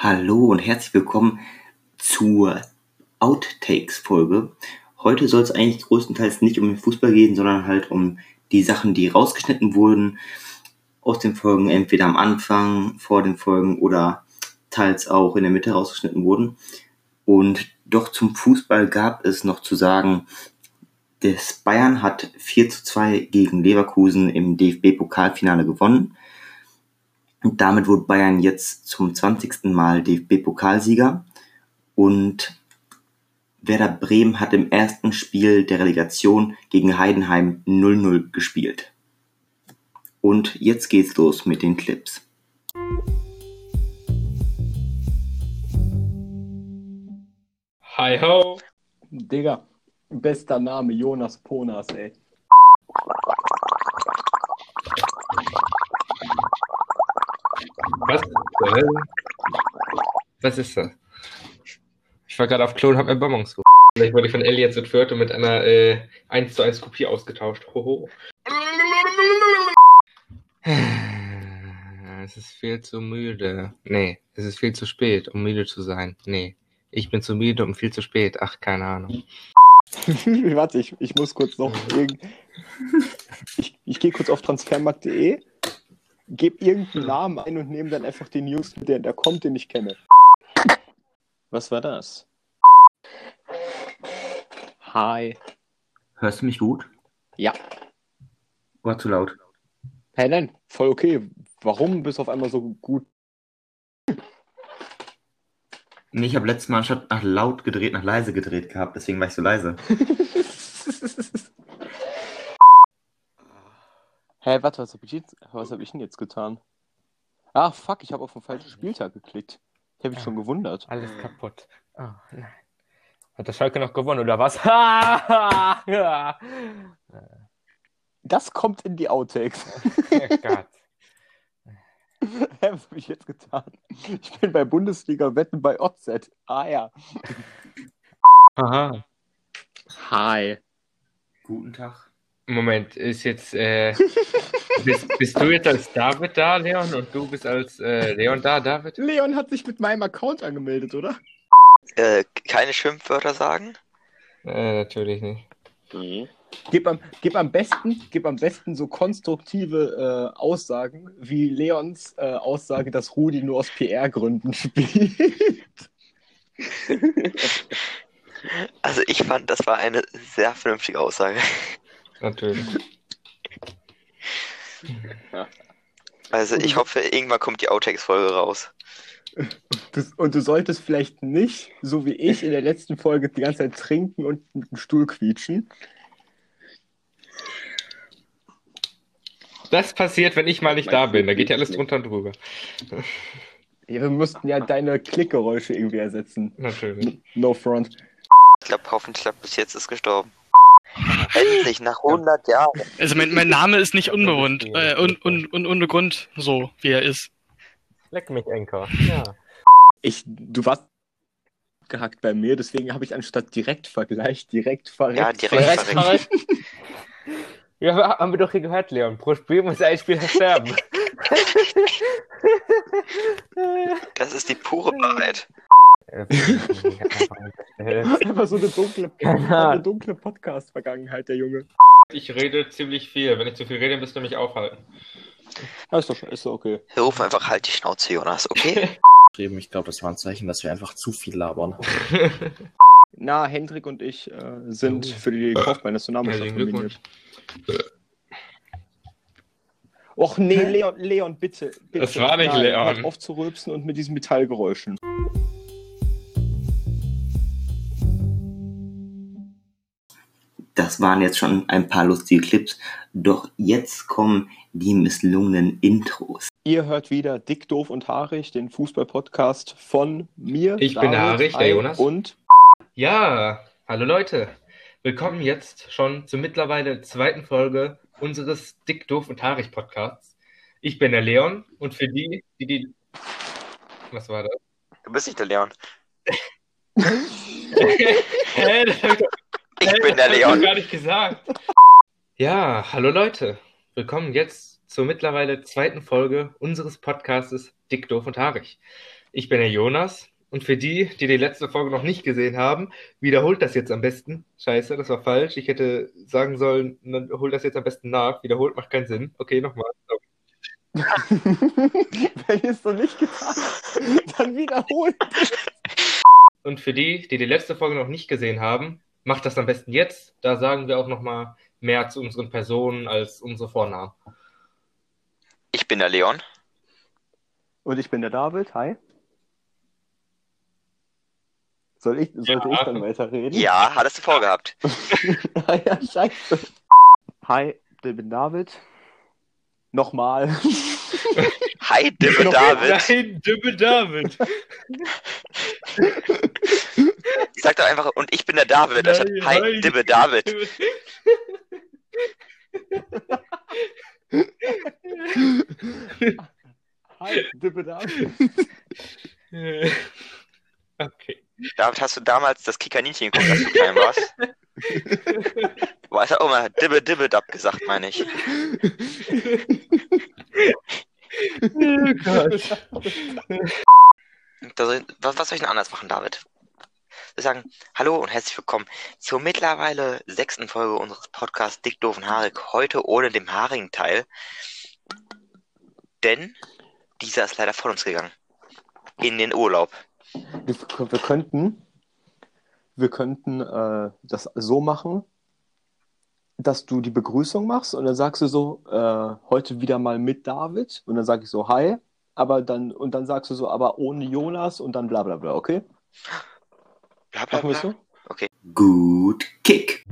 Hallo und herzlich willkommen zur Outtakes-Folge. Heute soll es eigentlich größtenteils nicht um den Fußball gehen, sondern halt um die Sachen, die rausgeschnitten wurden aus den Folgen, entweder am Anfang, vor den Folgen oder teils auch in der Mitte rausgeschnitten wurden. Und doch zum Fußball gab es noch zu sagen, das Bayern hat 4 zu 2 gegen Leverkusen im DFB-Pokalfinale gewonnen. Und damit wurde Bayern jetzt zum 20. Mal DFB-Pokalsieger. Und Werder Bremen hat im ersten Spiel der Relegation gegen Heidenheim 0-0 gespielt. Und jetzt geht's los mit den Clips. Hi ho! Digga, bester Name, Jonas Ponas, ey. Was? zur Hölle? Was ist das? Ich war gerade auf Klo und habe mir Bonbons geholt. Ich wurde von Ellie jetzt entführt und mit einer äh, 1 zu 1 Kopie ausgetauscht. Hoho. Es ist viel zu müde. Nee, es ist viel zu spät, um müde zu sein. Nee, ich bin zu müde und viel zu spät. Ach, keine Ahnung. Warte, ich, ich muss kurz noch. Ich, ich gehe kurz auf transfermarkt.de, gebe irgendeinen Namen ein und nehme dann einfach den News, der da kommt, den ich kenne. Was war das? Hi. Hörst du mich gut? Ja. War zu laut. Hey, nein, voll okay. Warum bist du auf einmal so gut? Nee, ich habe letztes Mal anstatt nach laut gedreht, nach leise gedreht gehabt, deswegen war ich so leise. Hä, warte, was habe ich, jetzt- was hab ich denn jetzt getan? Ach, fuck, ich habe auf den falschen Spieltag geklickt. Ich habe mich schon gewundert. Alles kaputt. Oh nein. Hat der Schalke noch gewonnen oder was? Das kommt in die Outtakes. Oh Gott. Hä, was habe ich jetzt getan? Ich bin bei Bundesliga-Wetten bei OZ. Ah ja. Aha. Hi. Guten Tag. Moment, ist jetzt. Äh, bist, bist du jetzt als David da, Leon? Und du bist als äh, Leon da, David? Leon hat sich mit meinem Account angemeldet, oder? Äh, keine Schimpfwörter sagen? Äh, natürlich nicht. Gib am, gib am besten, gib am besten so konstruktive äh, Aussagen wie Leons äh, Aussage, dass Rudi nur aus PR-Gründen spielt. Also ich fand, das war eine sehr vernünftige Aussage. Natürlich. Also ich hoffe, irgendwann kommt die Outtakes-Folge raus. Das, und du solltest vielleicht nicht, so wie ich in der letzten Folge, die ganze Zeit trinken und mit dem Stuhl quietschen. Das passiert, wenn ich mal nicht da bin. Da geht ja alles drunter und drüber. Ja, wir mussten ja deine Klickgeräusche irgendwie ersetzen. Natürlich. No front. Ich glaube, hoffentlich klappt bis jetzt ist gestorben. Endlich, nach 100 Jahren. Also mein, mein Name ist nicht unbewohnt, äh, un, un, un, ohne Grund so, wie er ist. Leck mich, Enker. Ja. Ich, du warst gehackt bei mir, deswegen habe ich anstatt Direktvergleich direkt verreckt. Ja, direkt verreckt. Ja, haben wir doch hier gehört, Leon. Pro Spiel muss ein Spieler sterben. Das ist die pure Wahrheit. Einfach so eine dunkle, eine dunkle Podcast-Vergangenheit, der Junge. Ich rede ziemlich viel. Wenn ich zu viel rede, müsst ihr mich aufhalten. Ja, ist doch, ist doch okay. Wir rufen einfach halt die Schnauze, Jonas, okay? Ich glaube, das war ein Zeichen, dass wir einfach zu viel labern. Na, Hendrik und ich äh, sind für die Kaufmann-Nationalmannschaft Glückwunsch. nominiert. Och nee, Leon, Leon, bitte. bitte. Das war nicht Nein, Leon. Hört auf zu rülpsen und mit diesen Metallgeräuschen. Das waren jetzt schon ein paar lustige Clips, doch jetzt kommen die misslungenen Intros. Ihr hört wieder Dick, Doof und Haarig, den Fußball-Podcast von mir. Ich bin der Haarig, der Jonas. Und Ja, hallo Leute. Willkommen jetzt schon zur mittlerweile zweiten Folge unseres Dick, Doof und Haarig Podcasts. Ich bin der Leon und für die, die die... Was war das? Du bist nicht der Leon. Hä, ich hä, bin der Leon. gar nicht gesagt. Ja, hallo Leute. Willkommen jetzt zur mittlerweile zweiten Folge unseres Podcastes Dick, Doof und Haarig. Ich bin der Jonas und für die, die die letzte Folge noch nicht gesehen haben, wiederholt das jetzt am besten. Scheiße, das war falsch. Ich hätte sagen sollen, dann holt das jetzt am besten nach. Wiederholt macht keinen Sinn. Okay, nochmal. Wenn ihr es noch nicht getan habt, dann wiederholt. Und für die, die die letzte Folge noch nicht gesehen haben, macht das am besten jetzt. Da sagen wir auch nochmal mehr zu unseren Personen als unsere Vornamen. Ich bin der Leon. Und ich bin der David. Hi. Soll ich, sollte ich dann weiterreden? Ja, hattest du vorgehabt. ah ja, scheiße. Hi, ich bin David. Nochmal. Hi, Dibbe David. Nein, Dibbe David. Sag doch einfach, und ich bin der David. Nein, Hi, nein. Dibbe David. Hi, Dippe David. Okay. David, hast du damals das Kikaninchen geguckt, als du klein warst? Boah, es hat auch mal Dibbe Dibbe Dab gesagt, meine ich. Oh Gott. Was soll ich denn anders machen, David? Sagen Hallo und herzlich willkommen zur mittlerweile sechsten Folge unseres Podcasts Dick, Doof und Haarig. Heute ohne den haarigen Teil. Denn dieser ist leider von uns gegangen. In den Urlaub. Wir, wir könnten, wir könnten äh, das so machen, dass du die Begrüßung machst und dann sagst du so, äh, heute wieder mal mit David und dann sage ich so, hi, aber dann, und dann sagst du so, aber ohne Jonas und dann bla bla bla, okay? Bla, bla, Machen wir es bla. so? Gut Kick.